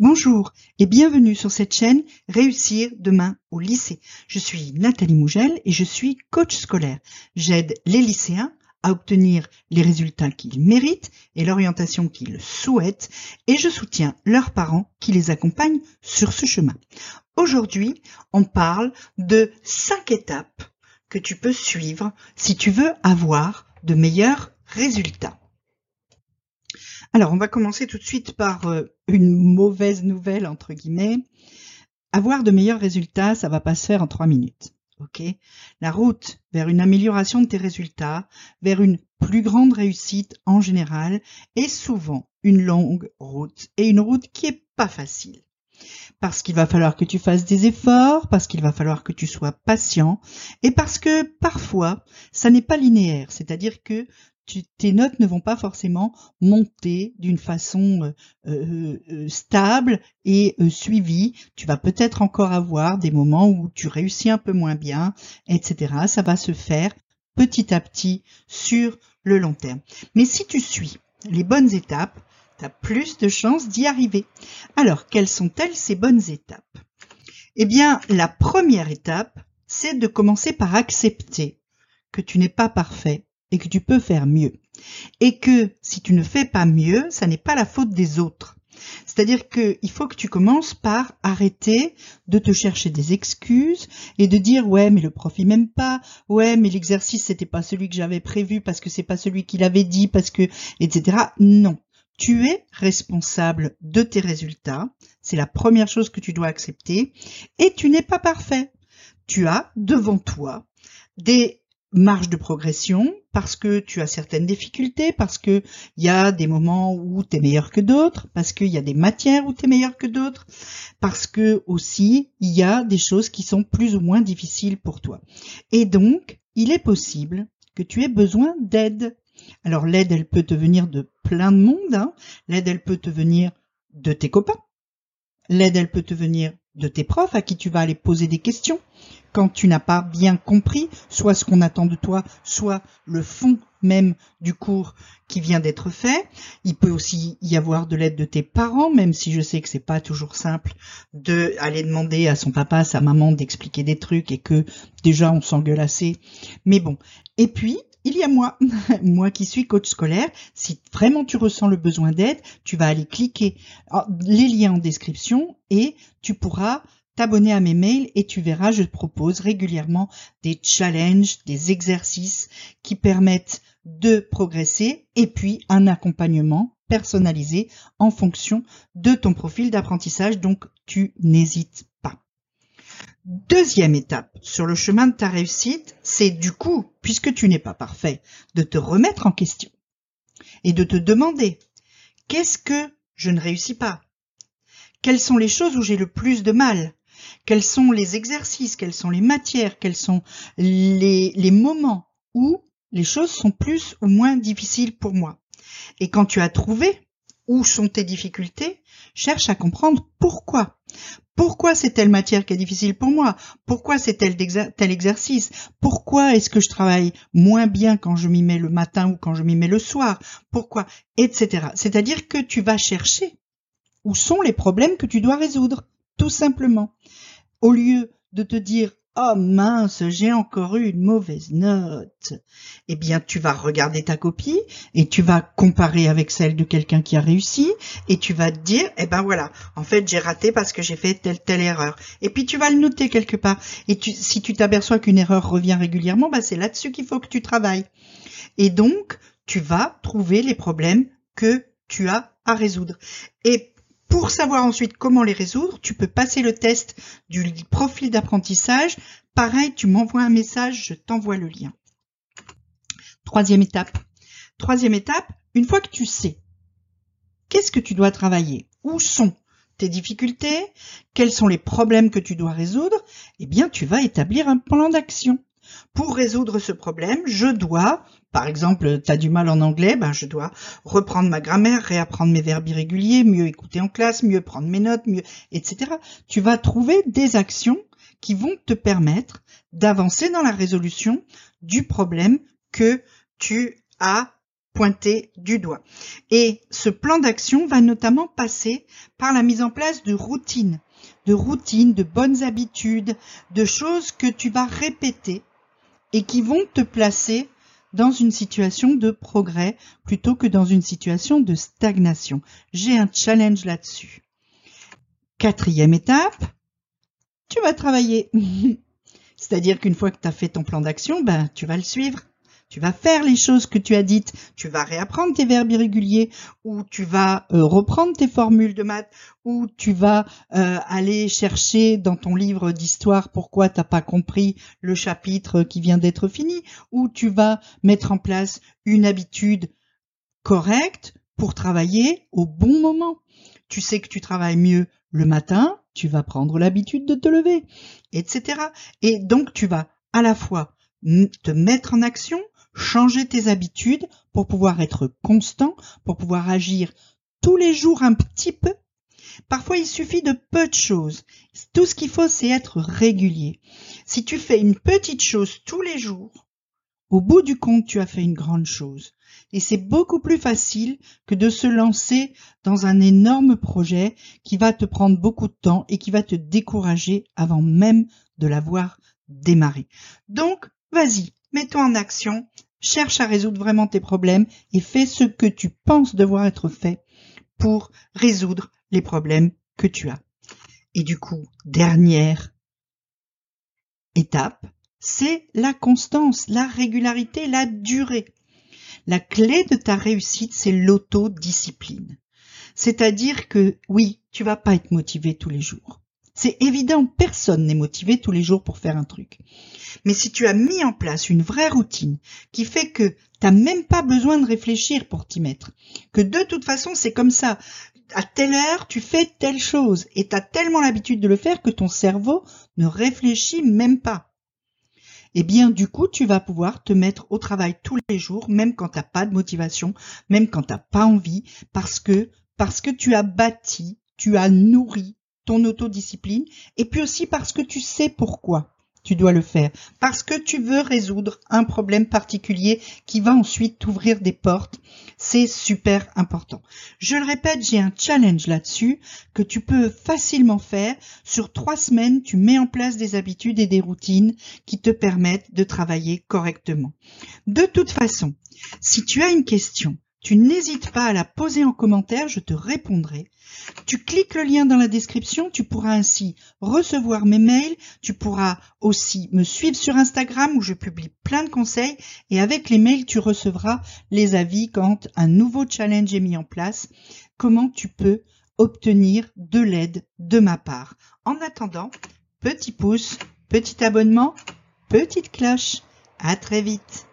Bonjour et bienvenue sur cette chaîne Réussir demain au lycée. Je suis Nathalie Mougel et je suis coach scolaire. J'aide les lycéens à obtenir les résultats qu'ils méritent et l'orientation qu'ils souhaitent et je soutiens leurs parents qui les accompagnent sur ce chemin. Aujourd'hui, on parle de cinq étapes que tu peux suivre si tu veux avoir de meilleurs résultats. Alors, on va commencer tout de suite par euh, une mauvaise nouvelle, entre guillemets. Avoir de meilleurs résultats, ça va pas se faire en trois minutes. Ok? La route vers une amélioration de tes résultats, vers une plus grande réussite en général, est souvent une longue route et une route qui est pas facile. Parce qu'il va falloir que tu fasses des efforts, parce qu'il va falloir que tu sois patient, et parce que parfois, ça n'est pas linéaire, c'est-à-dire que tes notes ne vont pas forcément monter d'une façon euh, euh, euh, stable et suivie. Tu vas peut-être encore avoir des moments où tu réussis un peu moins bien, etc. Ça va se faire petit à petit sur le long terme. Mais si tu suis les bonnes étapes, tu as plus de chances d'y arriver. Alors, quelles sont-elles ces bonnes étapes? Eh bien, la première étape, c'est de commencer par accepter que tu n'es pas parfait et que tu peux faire mieux. Et que si tu ne fais pas mieux, ça n'est pas la faute des autres. C'est-à-dire qu'il faut que tu commences par arrêter de te chercher des excuses et de dire ouais mais le prof il m'aime pas, ouais mais l'exercice c'était pas celui que j'avais prévu parce que c'est pas celui qu'il avait dit parce que etc. Non, tu es responsable de tes résultats, c'est la première chose que tu dois accepter et tu n'es pas parfait. Tu as devant toi des marge de progression parce que tu as certaines difficultés, parce que il y a des moments où tu es meilleur que d'autres, parce qu'il y a des matières où tu es meilleur que d'autres, parce que aussi il y a des choses qui sont plus ou moins difficiles pour toi. Et donc, il est possible que tu aies besoin d'aide. Alors l'aide, elle peut te venir de plein de monde. Hein. L'aide, elle peut te venir de tes copains. L'aide, elle peut te venir de tes profs à qui tu vas aller poser des questions quand tu n'as pas bien compris soit ce qu'on attend de toi, soit le fond même du cours qui vient d'être fait. Il peut aussi y avoir de l'aide de tes parents, même si je sais que c'est pas toujours simple de aller demander à son papa, à sa maman d'expliquer des trucs et que déjà on s'engueule assez. Mais bon. Et puis, il y a moi, moi qui suis coach scolaire. Si vraiment tu ressens le besoin d'aide, tu vas aller cliquer les liens en description et tu pourras t'abonner à mes mails et tu verras, je te propose régulièrement des challenges, des exercices qui permettent de progresser et puis un accompagnement personnalisé en fonction de ton profil d'apprentissage. Donc, tu n'hésites. Deuxième étape sur le chemin de ta réussite, c'est du coup, puisque tu n'es pas parfait, de te remettre en question et de te demander qu'est-ce que je ne réussis pas? Quelles sont les choses où j'ai le plus de mal? Quels sont les exercices, quelles sont les matières, quels sont les, moments où les choses sont plus ou moins difficiles pour moi? Et quand tu as trouvé où sont tes difficultés, cherche à comprendre pourquoi. Pourquoi c'est telle matière qui est difficile pour moi? Pourquoi c'est tel, exercice? Pourquoi est-ce que je travaille moins bien quand je m'y mets le matin ou quand je m'y mets le soir? Pourquoi? Etc. C'est-à-dire que tu vas chercher où sont les problèmes que tu dois résoudre, tout simplement. Au lieu de te dire Oh mince, j'ai encore eu une mauvaise note. Eh bien, tu vas regarder ta copie et tu vas comparer avec celle de quelqu'un qui a réussi et tu vas te dire, eh ben voilà, en fait, j'ai raté parce que j'ai fait telle, telle erreur. Et puis, tu vas le noter quelque part. Et si tu t'aperçois qu'une erreur revient régulièrement, bah, c'est là-dessus qu'il faut que tu travailles. Et donc, tu vas trouver les problèmes que tu as à résoudre. Pour savoir ensuite comment les résoudre, tu peux passer le test du profil d'apprentissage. Pareil, tu m'envoies un message, je t'envoie le lien. Troisième étape. Troisième étape, une fois que tu sais qu'est-ce que tu dois travailler, où sont tes difficultés, quels sont les problèmes que tu dois résoudre, eh bien tu vas établir un plan d'action. Pour résoudre ce problème, je dois, par exemple, tu as du mal en anglais, ben je dois reprendre ma grammaire, réapprendre mes verbes irréguliers, mieux écouter en classe, mieux prendre mes notes, mieux, etc. Tu vas trouver des actions qui vont te permettre d'avancer dans la résolution du problème que tu as pointer du doigt. Et ce plan d'action va notamment passer par la mise en place de routines, de routines, de bonnes habitudes, de choses que tu vas répéter et qui vont te placer dans une situation de progrès plutôt que dans une situation de stagnation. J'ai un challenge là-dessus. Quatrième étape, tu vas travailler. C'est-à-dire qu'une fois que tu as fait ton plan d'action, ben, tu vas le suivre. Tu vas faire les choses que tu as dites, tu vas réapprendre tes verbes irréguliers, ou tu vas euh, reprendre tes formules de maths, ou tu vas euh, aller chercher dans ton livre d'histoire pourquoi t'as pas compris le chapitre qui vient d'être fini, ou tu vas mettre en place une habitude correcte pour travailler au bon moment. Tu sais que tu travailles mieux le matin, tu vas prendre l'habitude de te lever, etc. Et donc tu vas à la fois te mettre en action, changer tes habitudes pour pouvoir être constant, pour pouvoir agir tous les jours un petit peu. Parfois, il suffit de peu de choses. Tout ce qu'il faut, c'est être régulier. Si tu fais une petite chose tous les jours, au bout du compte, tu as fait une grande chose. Et c'est beaucoup plus facile que de se lancer dans un énorme projet qui va te prendre beaucoup de temps et qui va te décourager avant même de l'avoir démarré. Donc, vas-y, mets-toi en action, cherche à résoudre vraiment tes problèmes et fais ce que tu penses devoir être fait pour résoudre les problèmes que tu as. Et du coup, dernière étape, c'est la constance, la régularité, la durée. La clé de ta réussite, c'est l'autodiscipline. C'est-à-dire que oui, tu vas pas être motivé tous les jours. C'est évident, personne n'est motivé tous les jours pour faire un truc. Mais si tu as mis en place une vraie routine qui fait que tu n'as même pas besoin de réfléchir pour t'y mettre, que de toute façon c'est comme ça, à telle heure tu fais telle chose et tu as tellement l'habitude de le faire que ton cerveau ne réfléchit même pas. Eh bien, du coup, tu vas pouvoir te mettre au travail tous les jours, même quand tu n'as pas de motivation, même quand tu n'as pas envie, parce que, parce que tu as bâti, tu as nourri ton autodiscipline et puis aussi parce que tu sais pourquoi tu dois le faire parce que tu veux résoudre un problème particulier qui va ensuite t'ouvrir des portes. C'est super important. Je le répète, j'ai un challenge là-dessus que tu peux facilement faire. Sur trois semaines, tu mets en place des habitudes et des routines qui te permettent de travailler correctement. De toute façon, si tu as une question, tu n'hésites pas à la poser en commentaire, je te répondrai. Tu cliques le lien dans la description, tu pourras ainsi recevoir mes mails, tu pourras aussi me suivre sur Instagram où je publie plein de conseils et avec les mails tu recevras les avis quand un nouveau challenge est mis en place, comment tu peux obtenir de l'aide de ma part. En attendant, petit pouce, petit abonnement, petite cloche. À très vite.